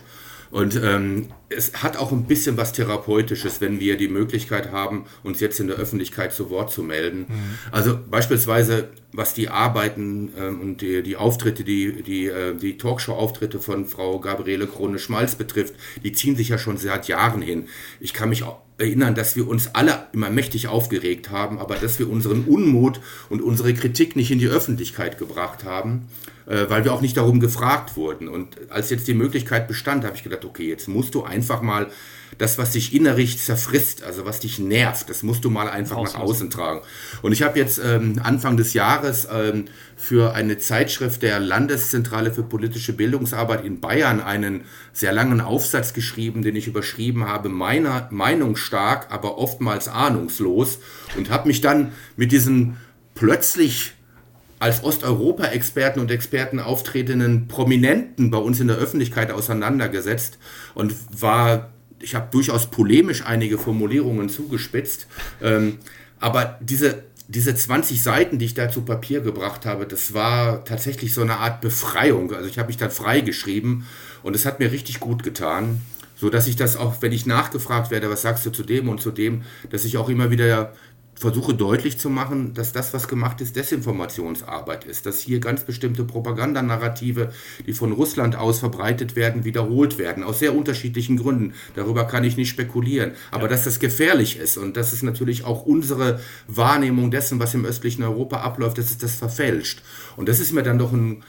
Und ähm, es hat auch ein bisschen was Therapeutisches, wenn wir die Möglichkeit haben, uns jetzt in der Öffentlichkeit zu Wort zu melden. Mhm. Also beispielsweise, was die Arbeiten ähm, und die, die Auftritte, die, die, äh, die Talkshow-Auftritte von Frau Gabriele Krone-Schmalz betrifft, die ziehen sich ja schon seit Jahren hin. Ich kann mich auch erinnern, dass wir uns alle immer mächtig aufgeregt haben, aber dass wir unseren Unmut und unsere Kritik nicht in die Öffentlichkeit gebracht haben. Äh, weil wir auch nicht darum gefragt wurden. Und als jetzt die Möglichkeit bestand, habe ich gedacht, okay, jetzt musst du einfach mal das, was dich innerlich zerfrisst, also was dich nervt, das musst du mal einfach Auslassen. nach außen tragen. Und ich habe jetzt ähm, Anfang des Jahres ähm, für eine Zeitschrift der Landeszentrale für politische Bildungsarbeit in Bayern einen sehr langen Aufsatz geschrieben, den ich überschrieben habe, meiner Meinung stark, aber oftmals ahnungslos und habe mich dann mit diesen plötzlich als Osteuropa-Experten und Experten auftretenden Prominenten bei uns in der Öffentlichkeit auseinandergesetzt und war ich habe durchaus polemisch einige Formulierungen zugespitzt. Ähm, aber diese, diese 20 Seiten, die ich da zu Papier gebracht habe, das war tatsächlich so eine Art Befreiung. Also ich habe mich dann freigeschrieben und es hat mir richtig gut getan, so dass ich das auch, wenn ich nachgefragt werde, was sagst du zu dem und zu dem, dass ich auch immer wieder versuche deutlich zu machen, dass das, was gemacht ist, Desinformationsarbeit ist, dass hier ganz bestimmte Propagandanarrative, die von Russland aus verbreitet werden, wiederholt werden, aus sehr unterschiedlichen Gründen. Darüber kann ich nicht spekulieren. Aber ja. dass das gefährlich ist und dass es natürlich auch unsere Wahrnehmung dessen, was im östlichen Europa abläuft, dass es das verfälscht. Und das ist mir dann doch ein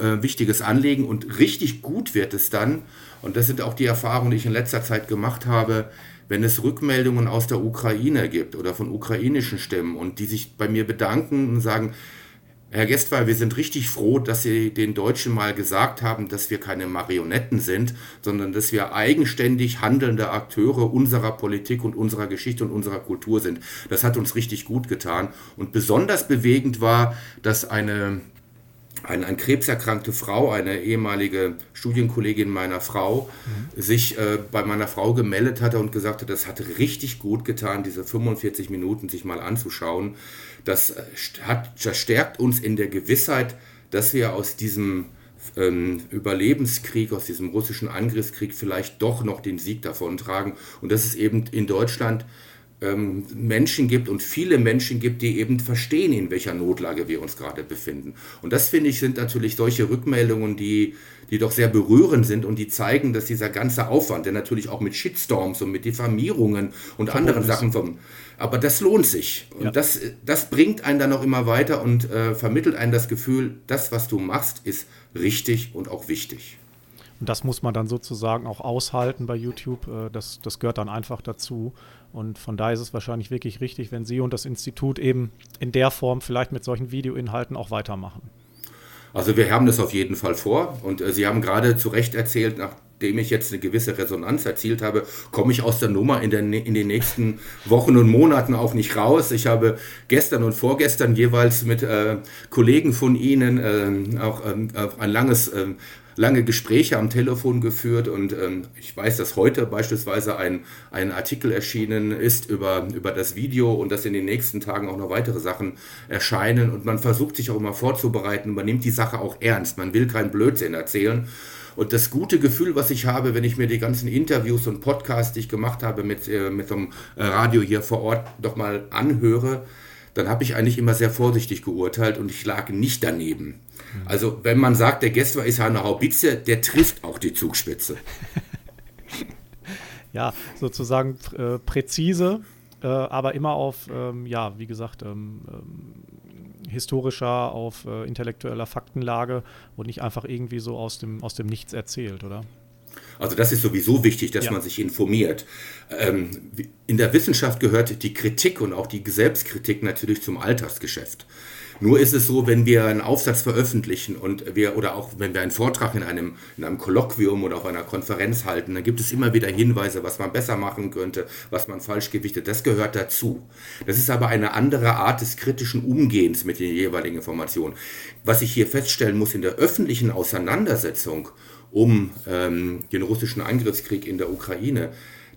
äh, wichtiges Anliegen und richtig gut wird es dann, und das sind auch die Erfahrungen, die ich in letzter Zeit gemacht habe, wenn es Rückmeldungen aus der Ukraine gibt oder von ukrainischen Stimmen und die sich bei mir bedanken und sagen, Herr Gestwal, wir sind richtig froh, dass Sie den Deutschen mal gesagt haben, dass wir keine Marionetten sind, sondern dass wir eigenständig handelnde Akteure unserer Politik und unserer Geschichte und unserer Kultur sind. Das hat uns richtig gut getan. Und besonders bewegend war, dass eine eine an Krebs erkrankte Frau, eine ehemalige Studienkollegin meiner Frau, mhm. sich äh, bei meiner Frau gemeldet hatte und gesagt hat, das hat richtig gut getan, diese 45 Minuten sich mal anzuschauen. Das, äh, hat, das stärkt uns in der Gewissheit, dass wir aus diesem ähm, Überlebenskrieg, aus diesem russischen Angriffskrieg vielleicht doch noch den Sieg davontragen und dass es eben in Deutschland ähm, Menschen gibt und viele Menschen gibt, die eben verstehen, in welcher Notlage wir uns gerade befinden. Und das finde ich sind natürlich solche Rückmeldungen, die, die doch sehr berührend sind und die zeigen, dass dieser ganze Aufwand, der natürlich auch mit Shitstorms und mit Diffamierungen und anderen Sachen vom, aber das lohnt sich. Und ja. das, das bringt einen dann auch immer weiter und äh, vermittelt einen das Gefühl, das, was du machst, ist richtig und auch wichtig. Und das muss man dann sozusagen auch aushalten bei YouTube. Äh, das, das gehört dann einfach dazu. Und von daher ist es wahrscheinlich wirklich richtig, wenn Sie und das Institut eben in der Form vielleicht mit solchen Videoinhalten auch weitermachen. Also wir haben das auf jeden Fall vor. Und äh, Sie haben gerade zu Recht erzählt, nachdem ich jetzt eine gewisse Resonanz erzielt habe, komme ich aus der Nummer in, der, in den nächsten Wochen und Monaten auch nicht raus. Ich habe gestern und vorgestern jeweils mit äh, Kollegen von Ihnen äh, auch ein langes ähm, lange Gespräche am Telefon geführt und ähm, ich weiß, dass heute beispielsweise ein, ein Artikel erschienen ist über, über das Video und dass in den nächsten Tagen auch noch weitere Sachen erscheinen und man versucht sich auch immer vorzubereiten, man nimmt die Sache auch ernst, man will keinen Blödsinn erzählen. Und das gute Gefühl, was ich habe, wenn ich mir die ganzen Interviews und Podcasts, die ich gemacht habe mit, äh, mit dem Radio hier vor Ort, doch mal anhöre, dann habe ich eigentlich immer sehr vorsichtig geurteilt und ich lag nicht daneben. Also wenn man sagt, der Gästler ist eine Haubitze, der trifft auch die Zugspitze. [laughs] ja, sozusagen äh, präzise, äh, aber immer auf, ähm, ja, wie gesagt, ähm, ähm, historischer, auf äh, intellektueller Faktenlage und nicht einfach irgendwie so aus dem, aus dem Nichts erzählt, oder? Also das ist sowieso wichtig, dass ja. man sich informiert. Ähm, in der Wissenschaft gehört die Kritik und auch die Selbstkritik natürlich zum Alltagsgeschäft. Nur ist es so, wenn wir einen Aufsatz veröffentlichen und wir oder auch wenn wir einen Vortrag in einem, in einem Kolloquium oder auf einer Konferenz halten, dann gibt es immer wieder Hinweise, was man besser machen könnte, was man falsch gewichtet. Das gehört dazu. Das ist aber eine andere Art des kritischen Umgehens mit den jeweiligen Informationen. Was ich hier feststellen muss in der öffentlichen Auseinandersetzung um ähm, den russischen Angriffskrieg in der Ukraine,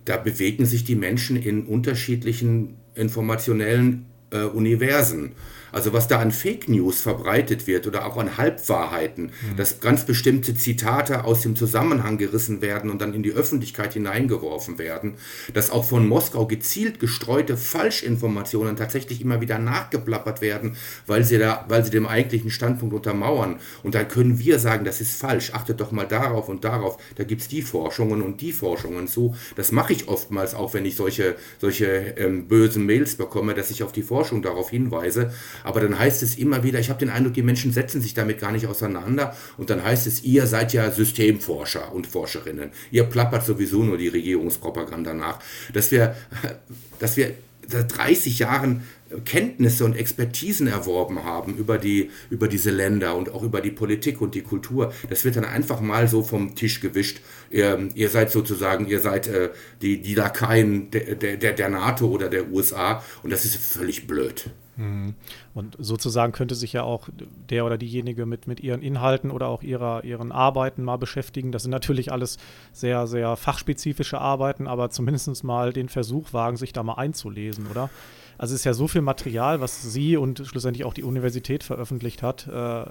da bewegen sich die Menschen in unterschiedlichen informationellen äh, Universen. Also was da an Fake News verbreitet wird oder auch an Halbwahrheiten, mhm. dass ganz bestimmte Zitate aus dem Zusammenhang gerissen werden und dann in die Öffentlichkeit hineingeworfen werden, dass auch von Moskau gezielt gestreute Falschinformationen tatsächlich immer wieder nachgeplappert werden, weil sie, da, weil sie dem eigentlichen Standpunkt untermauern. Und dann können wir sagen, das ist falsch, achtet doch mal darauf und darauf, da gibt es die Forschungen und die Forschungen zu. Das mache ich oftmals auch, wenn ich solche, solche ähm, bösen Mails bekomme, dass ich auf die Forschung darauf hinweise. Aber dann heißt es immer wieder, ich habe den Eindruck, die Menschen setzen sich damit gar nicht auseinander. Und dann heißt es, ihr seid ja Systemforscher und Forscherinnen. Ihr plappert sowieso nur die Regierungspropaganda nach. Dass wir, [laughs] dass wir seit 30 Jahren Kenntnisse und Expertisen erworben haben über, die, über diese Länder und auch über die Politik und die Kultur. Das wird dann einfach mal so vom Tisch gewischt. Ihr, ihr seid sozusagen, ihr seid äh, die, die Lakaien der, der, der NATO oder der USA und das ist völlig blöd. Mhm. Und sozusagen könnte sich ja auch der oder diejenige mit, mit ihren Inhalten oder auch ihrer, ihren Arbeiten mal beschäftigen. Das sind natürlich alles sehr, sehr fachspezifische Arbeiten, aber zumindest mal den Versuch wagen, sich da mal einzulesen, oder? Also es ist ja so viel Material, was Sie und schlussendlich auch die Universität veröffentlicht hat. Äh,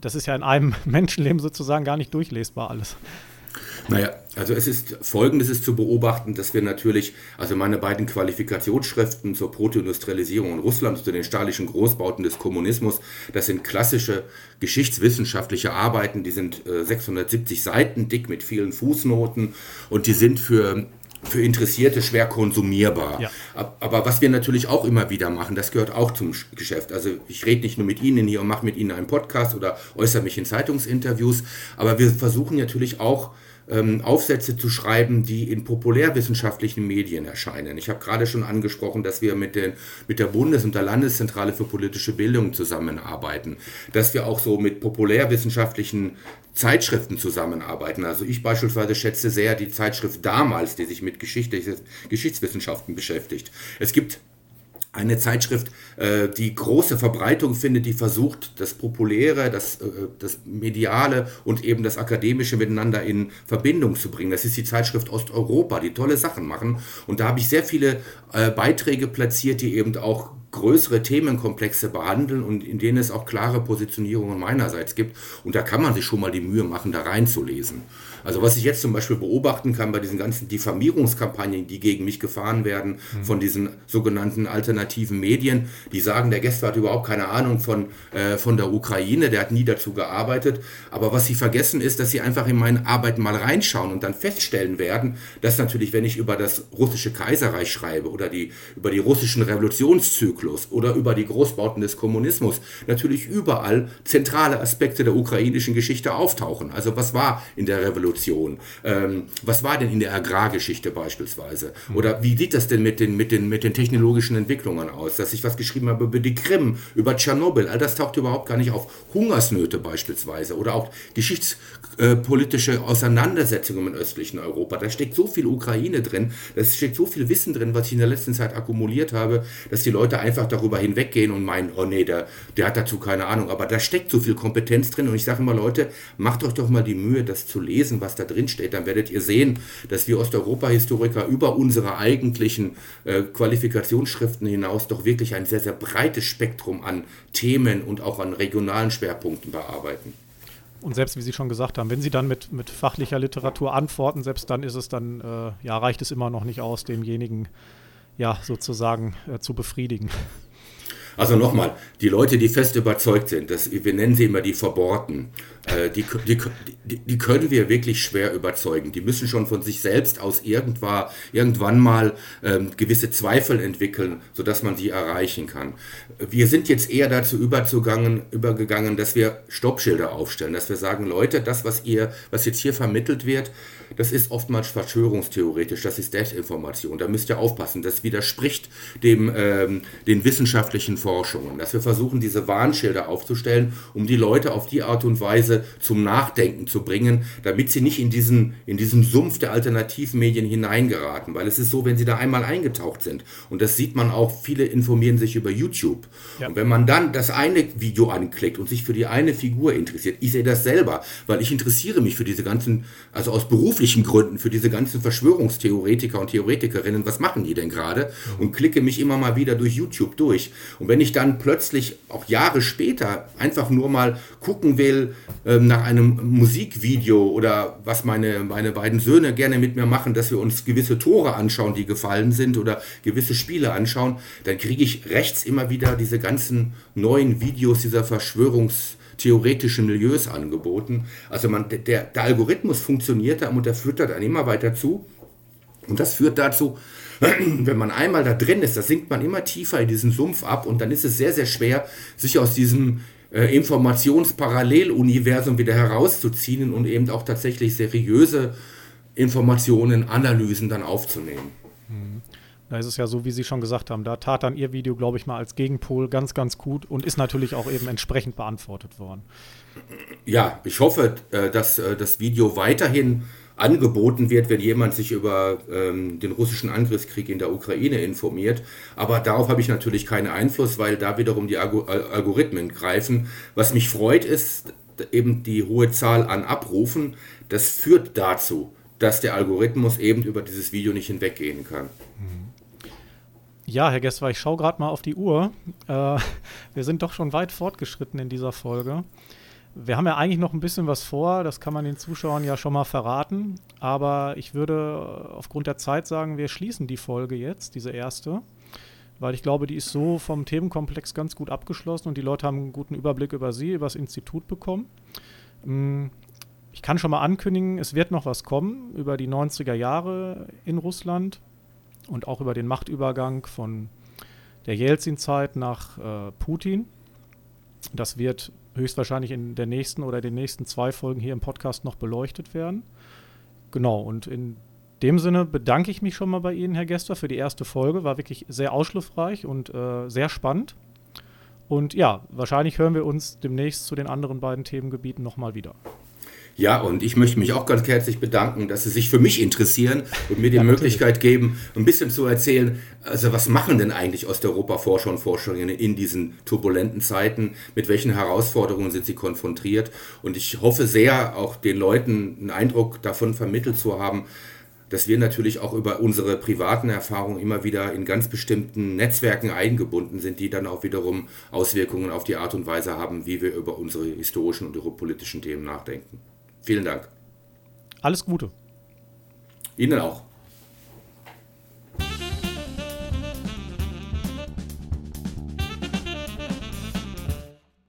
das ist ja in einem [laughs] Menschenleben sozusagen gar nicht durchlesbar alles. Naja, also es ist folgendes ist zu beobachten, dass wir natürlich, also meine beiden Qualifikationsschriften zur Protoindustrialisierung in Russland, zu den staatlichen Großbauten des Kommunismus, das sind klassische geschichtswissenschaftliche Arbeiten, die sind äh, 670 Seiten dick mit vielen Fußnoten und die sind für für Interessierte schwer konsumierbar. Ja. Aber was wir natürlich auch immer wieder machen, das gehört auch zum Geschäft. Also ich rede nicht nur mit Ihnen hier und mache mit Ihnen einen Podcast oder äußere mich in Zeitungsinterviews, aber wir versuchen natürlich auch ähm, Aufsätze zu schreiben, die in populärwissenschaftlichen Medien erscheinen. Ich habe gerade schon angesprochen, dass wir mit, den, mit der Bundes- und der Landeszentrale für politische Bildung zusammenarbeiten, dass wir auch so mit populärwissenschaftlichen Zeitschriften zusammenarbeiten. Also ich beispielsweise schätze sehr die Zeitschrift damals, die sich mit Geschichte, Geschichtswissenschaften beschäftigt. Es gibt eine Zeitschrift, äh, die große Verbreitung findet, die versucht, das Populäre, das, äh, das Mediale und eben das Akademische miteinander in Verbindung zu bringen. Das ist die Zeitschrift Osteuropa, die tolle Sachen machen. Und da habe ich sehr viele äh, Beiträge platziert, die eben auch größere Themenkomplexe behandeln und in denen es auch klare Positionierungen meinerseits gibt. Und da kann man sich schon mal die Mühe machen, da reinzulesen. Also was ich jetzt zum Beispiel beobachten kann bei diesen ganzen Diffamierungskampagnen, die gegen mich gefahren werden mhm. von diesen sogenannten alternativen Medien, die sagen, der Gäste hat überhaupt keine Ahnung von, äh, von der Ukraine, der hat nie dazu gearbeitet. Aber was sie vergessen ist, dass sie einfach in meine Arbeiten mal reinschauen und dann feststellen werden, dass natürlich, wenn ich über das russische Kaiserreich schreibe oder die, über die russischen Revolutionszyklus oder über die Großbauten des Kommunismus, natürlich überall zentrale Aspekte der ukrainischen Geschichte auftauchen. Also was war in der Revolution? Revolution? Ähm, was war denn in der Agrargeschichte beispielsweise? Oder wie sieht das denn mit den, mit, den, mit den technologischen Entwicklungen aus? Dass ich was geschrieben habe über die Krim, über Tschernobyl, all das taucht überhaupt gar nicht auf. Hungersnöte beispielsweise oder auch geschichtspolitische Auseinandersetzungen im östlichen Europa. Da steckt so viel Ukraine drin, da steckt so viel Wissen drin, was ich in der letzten Zeit akkumuliert habe, dass die Leute einfach darüber hinweggehen und meinen, oh nee, der, der hat dazu keine Ahnung. Aber da steckt so viel Kompetenz drin und ich sage immer, Leute, macht euch doch mal die Mühe, das zu lesen, was da drin steht, dann werdet ihr sehen, dass wir Osteuropa-Historiker über unsere eigentlichen äh, Qualifikationsschriften hinaus doch wirklich ein sehr, sehr breites Spektrum an Themen und auch an regionalen Schwerpunkten bearbeiten. Und selbst wie Sie schon gesagt haben, wenn Sie dann mit, mit fachlicher Literatur antworten, selbst dann ist es dann, äh, ja, reicht es immer noch nicht aus, demjenigen ja sozusagen äh, zu befriedigen. Also nochmal, die Leute, die fest überzeugt sind, dass, wir nennen sie immer die Verbohrten, äh, die, die, die, die, können wir wirklich schwer überzeugen. Die müssen schon von sich selbst aus irgendwann, irgendwann mal ähm, gewisse Zweifel entwickeln, sodass man sie erreichen kann. Wir sind jetzt eher dazu überzugangen, übergegangen, dass wir Stoppschilder aufstellen, dass wir sagen, Leute, das, was ihr, was jetzt hier vermittelt wird, das ist oftmals verschwörungstheoretisch, das ist Desinformation. Da müsst ihr aufpassen. Das widerspricht dem, ähm, den wissenschaftlichen Forschungen. Dass wir versuchen, diese Warnschilder aufzustellen, um die Leute auf die Art und Weise zum Nachdenken zu bringen, damit sie nicht in diesen, in diesen Sumpf der Alternativmedien hineingeraten. Weil es ist so, wenn sie da einmal eingetaucht sind, und das sieht man auch, viele informieren sich über YouTube. Ja. Und wenn man dann das eine Video anklickt und sich für die eine Figur interessiert, ich sehe das selber, weil ich interessiere mich für diese ganzen, also aus beruflichen beruflichen Gründen für diese ganzen Verschwörungstheoretiker und Theoretikerinnen, was machen die denn gerade? Und klicke mich immer mal wieder durch YouTube durch. Und wenn ich dann plötzlich auch Jahre später einfach nur mal gucken will ähm, nach einem Musikvideo oder was meine, meine beiden Söhne gerne mit mir machen, dass wir uns gewisse Tore anschauen, die gefallen sind oder gewisse Spiele anschauen, dann kriege ich rechts immer wieder diese ganzen neuen Videos dieser Verschwörungstheoretiker theoretischen Milieus angeboten. Also man, der, der Algorithmus funktioniert da und der da dann immer weiter zu. Und das führt dazu, [clears throat] wenn man einmal da drin ist, da sinkt man immer tiefer in diesen Sumpf ab und dann ist es sehr, sehr schwer, sich aus diesem äh, Informationsparalleluniversum wieder herauszuziehen und eben auch tatsächlich seriöse Informationen, Analysen dann aufzunehmen. Mhm. Da ist es ja so, wie Sie schon gesagt haben, da tat dann Ihr Video, glaube ich, mal als Gegenpol ganz, ganz gut und ist natürlich auch eben entsprechend beantwortet worden. Ja, ich hoffe, äh, dass äh, das Video weiterhin angeboten wird, wenn jemand sich über ähm, den russischen Angriffskrieg in der Ukraine informiert. Aber darauf habe ich natürlich keinen Einfluss, weil da wiederum die Algorithmen greifen. Was mich freut, ist eben die hohe Zahl an Abrufen. Das führt dazu, dass der Algorithmus eben über dieses Video nicht hinweggehen kann. Ja, Herr Gessler, ich schaue gerade mal auf die Uhr. Äh, [laughs] wir sind doch schon weit fortgeschritten in dieser Folge. Wir haben ja eigentlich noch ein bisschen was vor, das kann man den Zuschauern ja schon mal verraten. Aber ich würde aufgrund der Zeit sagen, wir schließen die Folge jetzt, diese erste. Weil ich glaube, die ist so vom Themenkomplex ganz gut abgeschlossen und die Leute haben einen guten Überblick über Sie, über das Institut bekommen. Mm, ich kann schon mal ankündigen, es wird noch was kommen über die 90er Jahre in Russland und auch über den Machtübergang von der Jelzin-Zeit nach äh, Putin. Das wird höchstwahrscheinlich in der nächsten oder den nächsten zwei Folgen hier im Podcast noch beleuchtet werden. Genau, und in dem Sinne bedanke ich mich schon mal bei Ihnen, Herr Gester, für die erste Folge. War wirklich sehr ausschlussreich und äh, sehr spannend. Und ja, wahrscheinlich hören wir uns demnächst zu den anderen beiden Themengebieten nochmal wieder. Ja, und ich möchte mich auch ganz herzlich bedanken, dass Sie sich für mich interessieren und mir die ja, Möglichkeit geben, ein bisschen zu erzählen, also was machen denn eigentlich Osteuropa-Forscher und Forscherinnen in diesen turbulenten Zeiten? Mit welchen Herausforderungen sind sie konfrontiert? Und ich hoffe sehr, auch den Leuten einen Eindruck davon vermittelt zu haben, dass wir natürlich auch über unsere privaten Erfahrungen immer wieder in ganz bestimmten Netzwerken eingebunden sind, die dann auch wiederum Auswirkungen auf die Art und Weise haben, wie wir über unsere historischen und politischen Themen nachdenken. Vielen Dank. Alles Gute. Ihnen auch.